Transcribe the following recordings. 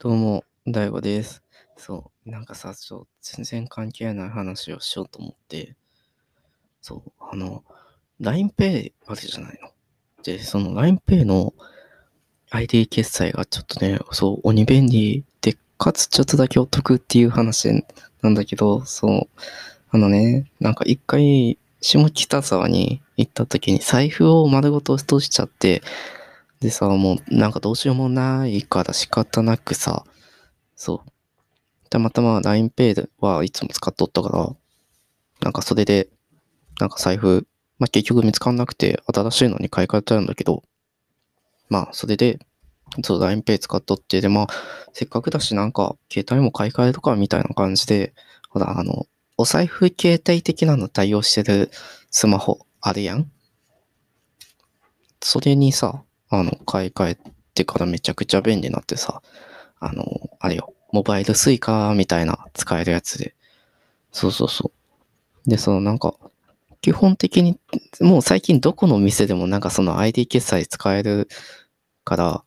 どうも、大悟です。そう、なんかさ、ちょ、全然関係ない話をしようと思って、そう、あの、LINEPay あるじゃないの。で、その LINEPay の ID 決済がちょっとね、そう、鬼便利で、かつちょっとだけお得っていう話なんだけど、そう、あのね、なんか一回、下北沢に行った時に財布を丸ごと落としちゃって、でさ、もうなんかどうしようもないから仕方なくさ、そう。たまたま LINEPay はいつも使っとったから、なんかそれで、なんか財布、まあ結局見つかんなくて新しいのに買い替えちゃうんだけど、まあそれで、そう LINEPay 使っとって、でまあせっかくだしなんか携帯も買い替えるかみたいな感じで、ほらあの、お財布携帯的なの対応してるスマホあるやんそれにさ、あの、買い替えてからめちゃくちゃ便利になってさ、あの、あれよ、モバイルスイカみたいな使えるやつで。そうそうそう。で、そのなんか、基本的に、もう最近どこの店でもなんかその ID 決済使えるから、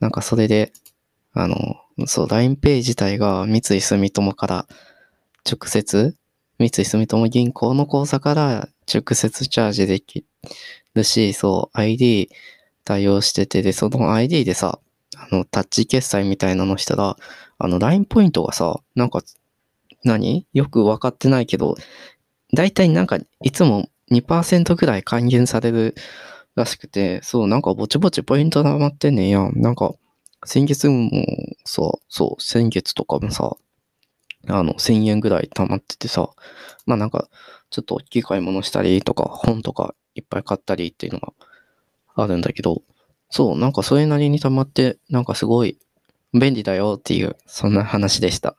なんかそれで、あの、そう、LINEPay 自体が三井住友から直接、三井住友銀行の口座から直接チャージできるし、そう、ID 対応してて、で、その ID でさ、あの、タッチ決済みたいなのしたら、あの、LINE ポイントがさ、なんか、何？よくわかってないけど、だいたいなんか、いつも2%くらい還元されるらしくて、そう、なんかぼちぼちポイント溜まってんねんやん。なんか、先月もさ、そう、先月とかもさ、あの、1000円ぐらい溜まっててさ、まあなんか、ちょっと大きい買い物したりとか、本とかいっぱい買ったりっていうのがあるんだけど、そう、なんかそれなりに溜まって、なんかすごい便利だよっていう、そんな話でした。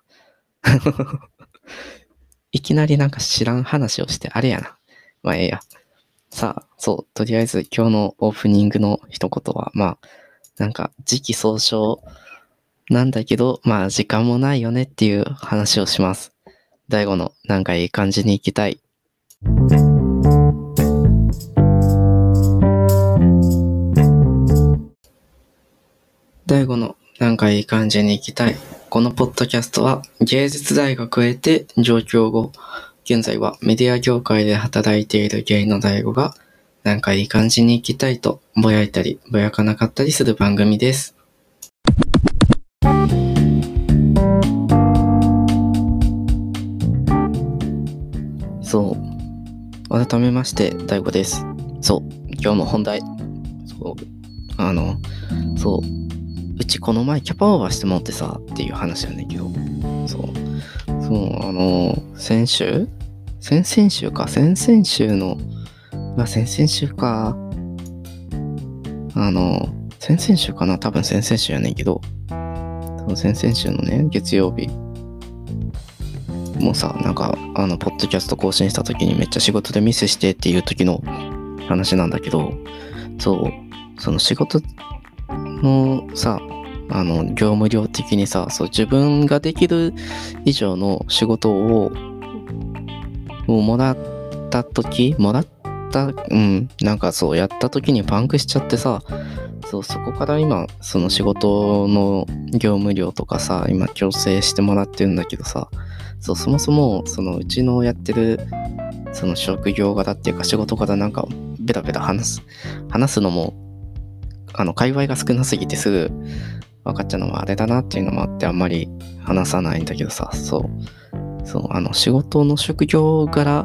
いきなりなんか知らん話をして、あれやな。まあええや。さあ、そう、とりあえず今日のオープニングの一言は、まあ、なんか時期尚早なんだけど、まあ時間もないよねっていう話をします。大悟のなんかいい感じに行きたい。大悟のなんかいい感じに行きたい。このポッドキャストは芸術大学へて上京後、現在はメディア業界で働いている芸の大悟がなんかいい感じに行きたいとぼやいたりぼやかなかったりする番組です。そう。改めまして、大悟です。そう。今日の本題。そう。あの、そう。うちこの前キャパオーバーしてもってさ、っていう話やねんけど。そう。そう、あの、先週？先々週か。先々週の、まあ、先々週か。あの、先々週かな多分先々週やねんけど。そう先々週のね、月曜日。もうさ、なんか、あの、ポッドキャスト更新した時にめっちゃ仕事でミスしてっていう時の話なんだけど、そう、その仕事のさ、あの、業務量的にさ、そう、自分ができる以上の仕事を、をもらった時、もらった、うん、なんかそう、やった時にパンクしちゃってさ、そう、そこから今、その仕事の業務量とかさ、今調整してもらってるんだけどさ、そう、そもそも、そのうちのやってる、その職業柄っていうか仕事柄なんか、ベラベラ話す、話すのも、あの、界隈が少なすぎてすぐ分かっちゃうのもあれだなっていうのもあって、あんまり話さないんだけどさ、そう、そう、あの、仕事の職業柄、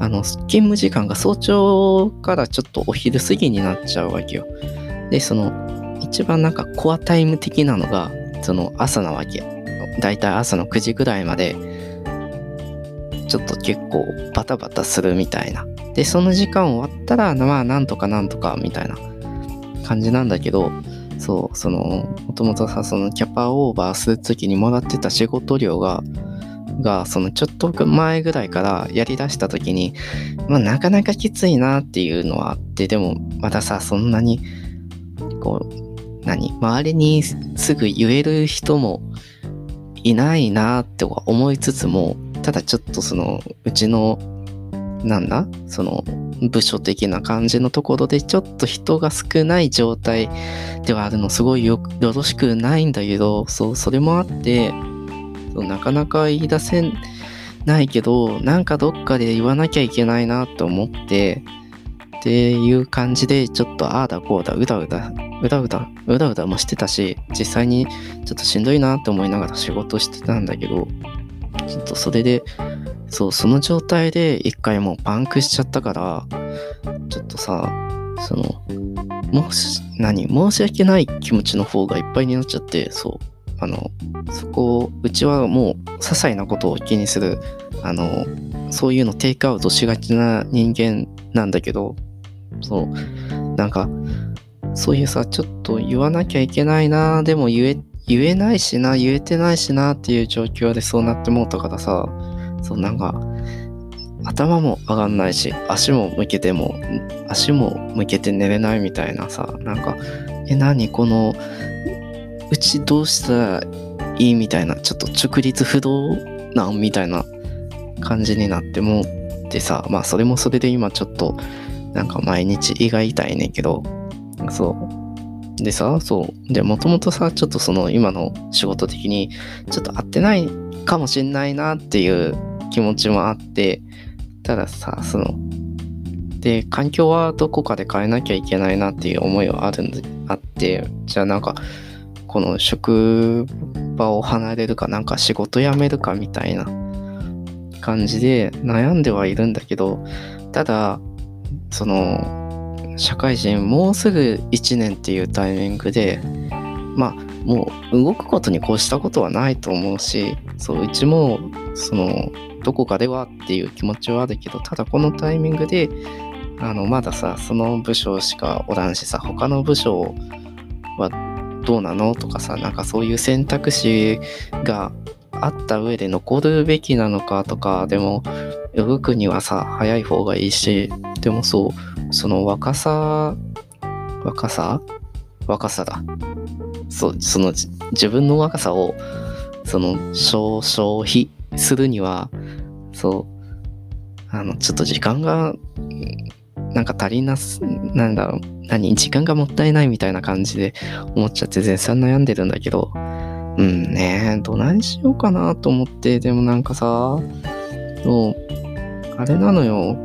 あの、勤務時間が早朝からちょっとお昼過ぎになっちゃうわけよ。で、その、一番なんかコアタイム的なのが、その朝なわけ。だいたい朝の9時ぐらいまで、ちょっと結構バタバタするみたいな。で、その時間終わったら、まあなんとかなんとかみたいな感じなんだけど、そう、その、もともとさ、そのキャパオーバーするときにもらってた仕事量が、が、そのちょっと前ぐらいからやりだしたときに、まあなかなかきついなっていうのはあって、でもまださ、そんなに、こう、何周りにすぐ言える人もいないなって思いつつも、ただちょっとその、うちのなんだ？その部署的な感じのところでちょっと人が少ない状態ではあるのすごいよよろしくないんだけどそうそれもあってなかなか言い出せないけどなんかどっかで言わなきゃいけないなと思ってっていう感じでちょっとああだこうだうだうだうだうだうだうだもしてたし実際にちょっとしんどいなって思いながら仕事してたんだけどちょっとそれでそうその状態で一回もうパンクしちゃったからちょっとさそのもし何申し訳ない気持ちの方がいっぱいになっちゃってそうあのそこをうちはもう些細なことを気にするあのそういうのテイクアウトしがちな人間なんだけどそうなんかそういうさちょっと言わなきゃいけないなでも言え言えないしな言えてないしなっていう状況でそうなってもうたからさそうなんか頭も上がんないし足も向けても足も向けて寝れないみたいなさなんかえ何？このうちどうしたらいいみたいなちょっと直立不動なんみたいな感じになってもってさまあそれもそれで今ちょっとなんか毎日胃が痛いねんけどそう。でさそう。でもともとさちょっとその今の仕事的にちょっと合ってないかもしんないなっていう気持ちもあってたださそので環境はどこかで変えなきゃいけないなっていう思いはあるんであってじゃあなんかこの職場を離れるかなんか仕事辞めるかみたいな感じで悩んではいるんだけどただその社会人もうすぐ1年っていうタイミングでまあもう動くことに越したことはないと思うしそううちもそのどこかではっていう気持ちはあるけどただこのタイミングであのまださその部署しかおらんしさ他の部署はどうなのとかさなんかそういう選択肢があった上で残るべきなのかとかでも動くにはさ早い方がいいしでもそうその若さ若さ？若さだ。そうその自分の若さをその消費するにはそうあのちょっと時間がなんか足りなすなんだろう何時間がもったいないみたいな感じで思っちゃって絶賛悩んでるんだけどうんねどないしようかなと思ってでもなんかさそうあれなのよ。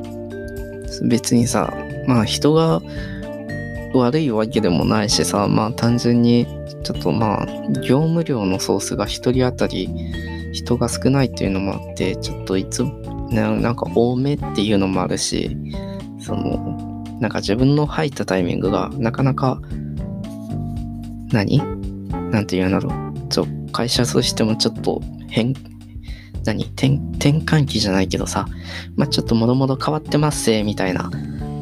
別にさまあ人が悪いわけでもないしさまあ単純にちょっとまあ業務量のソースが1人当たり人が少ないっていうのもあってちょっといつなんか多めっていうのもあるしそのなんか自分の入ったタイミングがなかなか何？なんて言うんだろう。ちょ会社としてもちょっと変何？転換期じゃないけどさまあちょっともろもろ変わってますせみたいな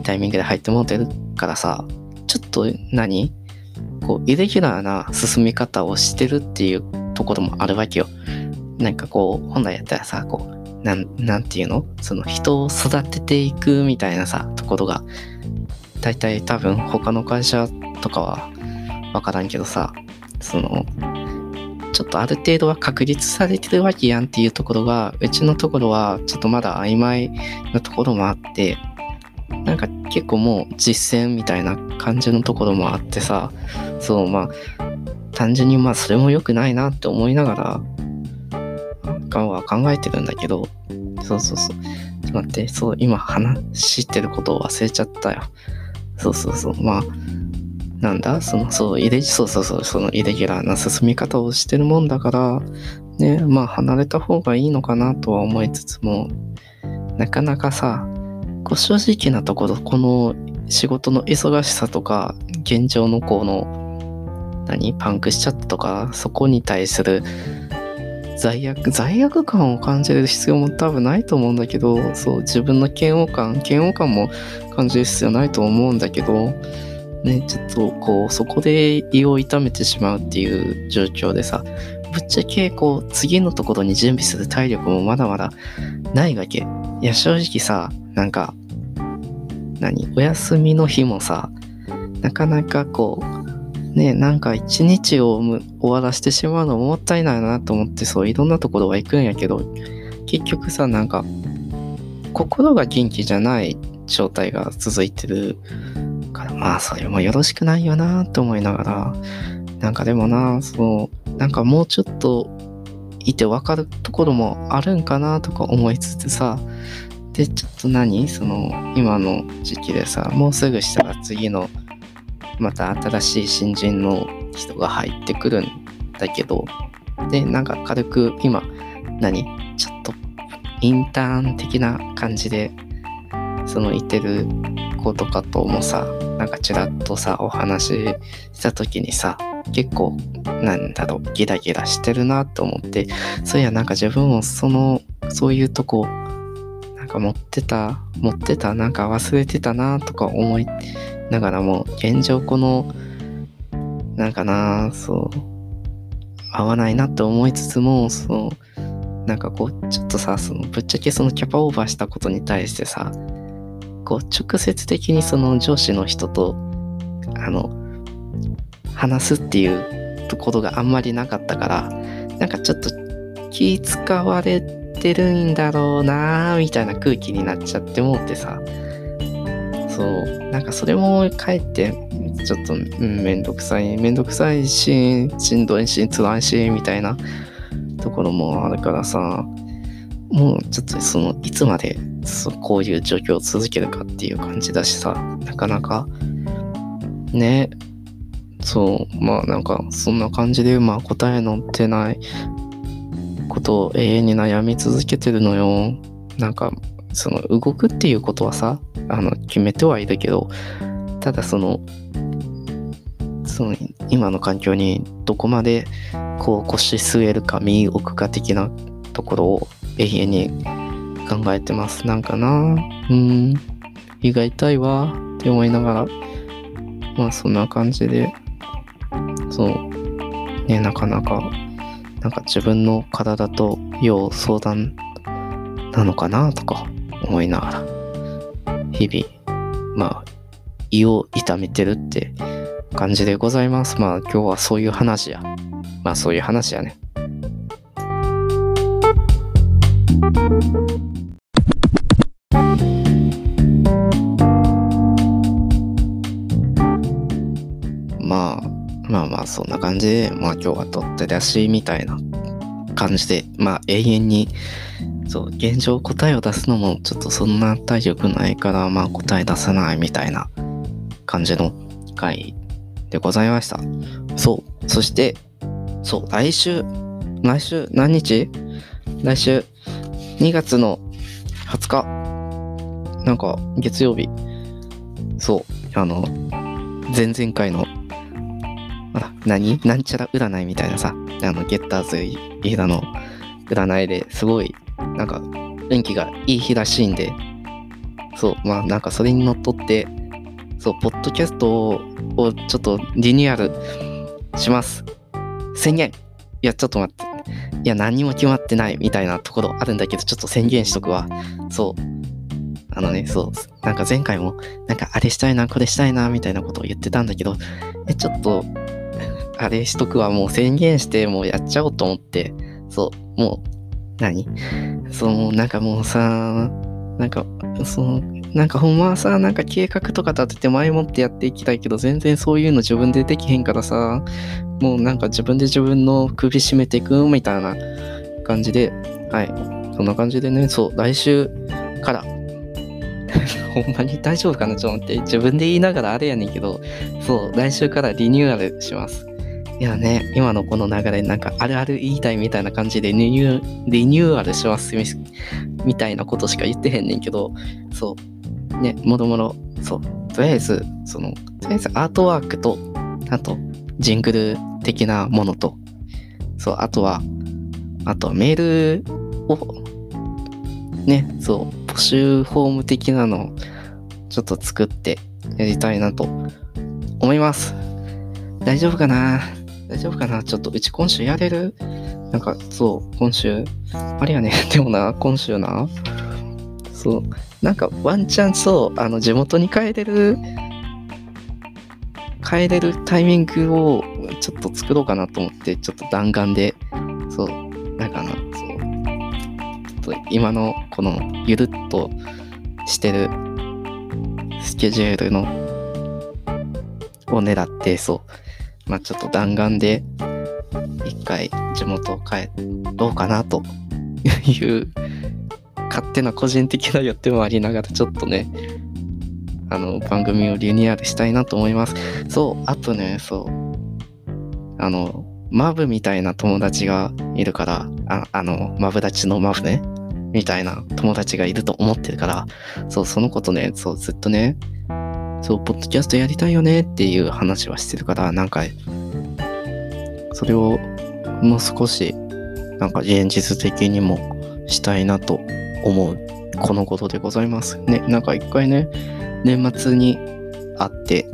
タイミングで入ってもうてるからさちょっと何？こうイレギュラーな進み方をしてるっていうところもあるわけよ。なんかこう本来やったらさこうなんなんていうの？その人を育てていくみたいなさところが大体多分他の会社とかはわからんけどさそのちょっとある程度は確立されてるわけやんっていうところがうちのところはちょっとまだ曖昧なところもあってなんか結構もう実践みたいな感じのところもあってさそうまあ単純にまあそれも良くないなって思いながらかは考えてるんだけどそうそうそう。ちょっと待ってそう今話してることを忘れちゃったよ。そうそうそう。まあなんだ？そのそうイレそうそうそう。そのイレギュラーな進み方をしてるもんだからねまあ離れた方がいいのかなとは思いつつもなかなかさこう正直なところこの仕事の忙しさとか現状のこの何？パンクしちゃったとかそこに対する罪悪罪悪感を感じる必要も多分ないと思うんだけどそう自分の嫌悪感嫌悪感も感じる必要ないと思うんだけどねちょっとこうそこで胃を痛めてしまうっていう状況でさぶっちゃけこう次のところに準備する体力もまだまだないわけ。いや正直さなんか何お休みの日もさなかなかこうねなんか一日を終わらせてしまうのもったいないなと思ってそういろんなところは行くんやけど結局さなんか心が元気じゃない状態が続いてるからまあそれもよろしくないよなって思いながらなんかでもなそうなんかもうちょっといて分かるところもあるんかなとか思いつつさでちょっと何その今の時期でさもうすぐしたら次のまた新しい新人の人が入ってくるんだけどでなんか軽く今何？ちょっとインターン的な感じでそのいてる子とかともさなんかちらっとさお話しした時にさ結構なんだろうギラギラしてるなって思ってそういやなんか自分もそのそういうとこなんか持ってた持ってたなんか忘れてたなとか思いながらもう現状このなんかなそう合わないなって思いつつもそうなんかこうちょっとさそのぶっちゃけそのキャパオーバーしたことに対してさこう直接的にその上司の人とあの話すっていうところがあんまりなかったからなんかちょっと気使われてるんだろうなみたいな空気になっちゃってもってさそうなんかそれもかえってちょっと、うん、めんくさいめんどくさいししんどいし辛いしみたいなところもあるからさもうちょっとそのいつまでそこういう状況を続けるかっていう感じだしさなかなかねそうまあなんかそんな感じでまあ答えの出ないことを永遠に悩み続けてるのよ。なんかその動くっていうことはさあの決めてはいるけどただそのその今の環境にどこまでこう腰据えるか身を置くか的なところを永遠に考えてます。なんかなうん。胃が痛いわって思いながらまあそんな感じでそう。ねなかなかなんか自分の体と要相談なのかなとか思いながら日々まあ胃を痛めてるって感じでございます。まあ今日はそういう話や。まあそういう話やね。まあまあまあそんな感じで、まあ今日は取って出しみたいな感じで、まあ永遠に、そう、現状答えを出すのもちょっとそんな体力ないから、まあ答え出さないみたいな感じの回でございました。そう、そして、そう、来週、来週何日？来週2月の20日、なんか月曜日、そう、あの、前々回のあ何？なんちゃら占いみたいなさ、あの、ゲッターズ飯田の占いですごい、なんか、運気がいい日らしいんで、そう、まあなんかそれにのっとって、そう、ポッドキャストをちょっとリニューアルします。宣言いや、ちょっと待って。いや、何も決まってないみたいなところあるんだけど、ちょっと宣言しとくわ。そう。あのね、そう。なんか前回も、なんかあれしたいな、これしたいな、みたいなことを言ってたんだけど、え、ちょっと、あれしとくはもう宣言してもうやっちゃおうと思って、そう、もう、何？そう、なんかもうさ、なんか、その、なんかほんまはさ、なんか計画とか立てて前もってやっていきたいけど、全然そういうの自分でできへんからさ、もうなんか自分で自分の首絞めていくみたいな感じで、はい。そんな感じでね、そう、来週から ほんまに大丈夫かな？ちょっと待って。自分で言いながらあれやねんけど、そう、来週からリニューアルします。いやね、今のこの流れ、なんかあるある言いたいみたいな感じでリニューリニューアルしますみたいなことしか言ってへんねんけど、そう、ね、もろもろ、そう、とりあえず、その、とりあえずアートワークと、あと、ジングル的なものと、そう、あとは、あとはメールを、ね、そう、募集フォーム的なのをちょっと作ってやりたいなと思います。大丈夫かな？大丈夫かな？ちょっとうち今週やれる？なんかそう、今週、あれやね、でもな、今週な、そう、なんかワンチャンそう、あの地元に帰れる、帰れるタイミングをちょっと作ろうかなと思って、ちょっと弾丸で、そう、なんかな、そう、と今のこのゆるっとしてるスケジュールのを狙ってそう。まあちょっと弾丸で一回地元を帰ろうかなと。いう勝手な個人的な予定もありながらちょっとねあの番組をリニューアルしたいなと思います。そうあとねそうあのマブみたいな友達がいるからああのマブダチのマブねみたいな友達がいると思ってるからそうそのことねそうずっとねそうポッドキャストやりたいよねっていう話はしてるからなんかそれをもう少しなんか現実的にもしたいなと思うこのことでございます。ね、なんか一回ね、年末に会って、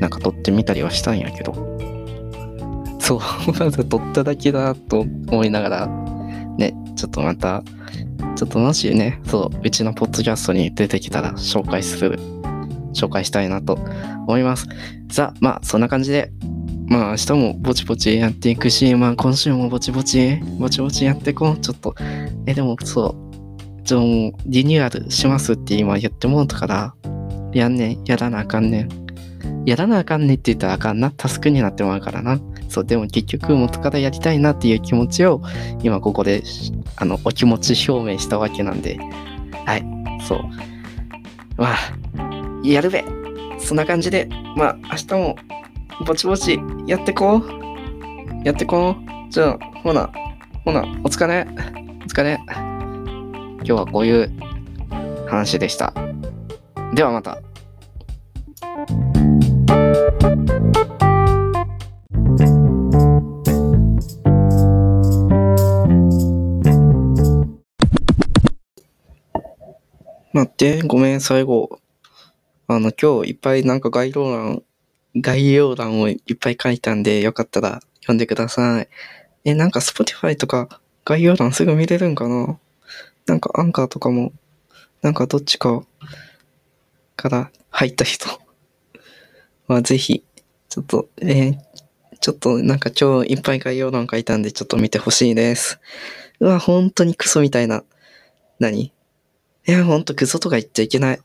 なんか撮ってみたりはしたんやけど、そう、まず撮っただけだと思いながら、ね、ちょっとまた、ちょっともしね、そう、うちのポッドキャストに出てきたら紹介する、紹介したいなと思います。さあ、まあ、そんな感じで、まあ明日もぼちぼちやっていくし、まあ今週もぼちぼち、ぼちぼちやっていこう。ちょっと、え、でもそう、ちょ、リニューアルしますって今言ってもうたから、やんねん、やらなあかんねん。やらなあかんねんって言ったらあかんな。タスクになってまうからな。そう、でも結局元からやりたいなっていう気持ちを今ここで、あの、お気持ち表明したわけなんで、はい、そう。まあ、やるべ。そんな感じで、まあ明日もぼちぼちやってこう。やってこう。じゃあ、ほな、ほな、お疲れ。お疲れ。今日はこういう話でした。ではまた。待って、ごめん、最後。あの、今日いっぱいなんか概要欄概要欄をいっぱい書いたんで、よかったら読んでください。え、なんか Spotify とか概要欄すぐ見れるんかな？なんかアンカーとかも、なんかどっちかから入った人 はぜひ、ちょっと、えー、ちょっとなんか今日いっぱい概要欄書いたんでちょっと見てほしいです。うわ、本当にクソみたいな。何？いや、ほんとクソとか言っちゃいけない。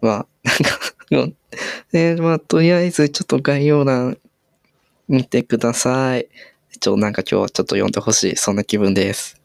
まあ、なんか、まあ、とりあえずちょっと概要欄見てください。ちょ、なんか今日はちょっと読んでほしい。そんな気分です。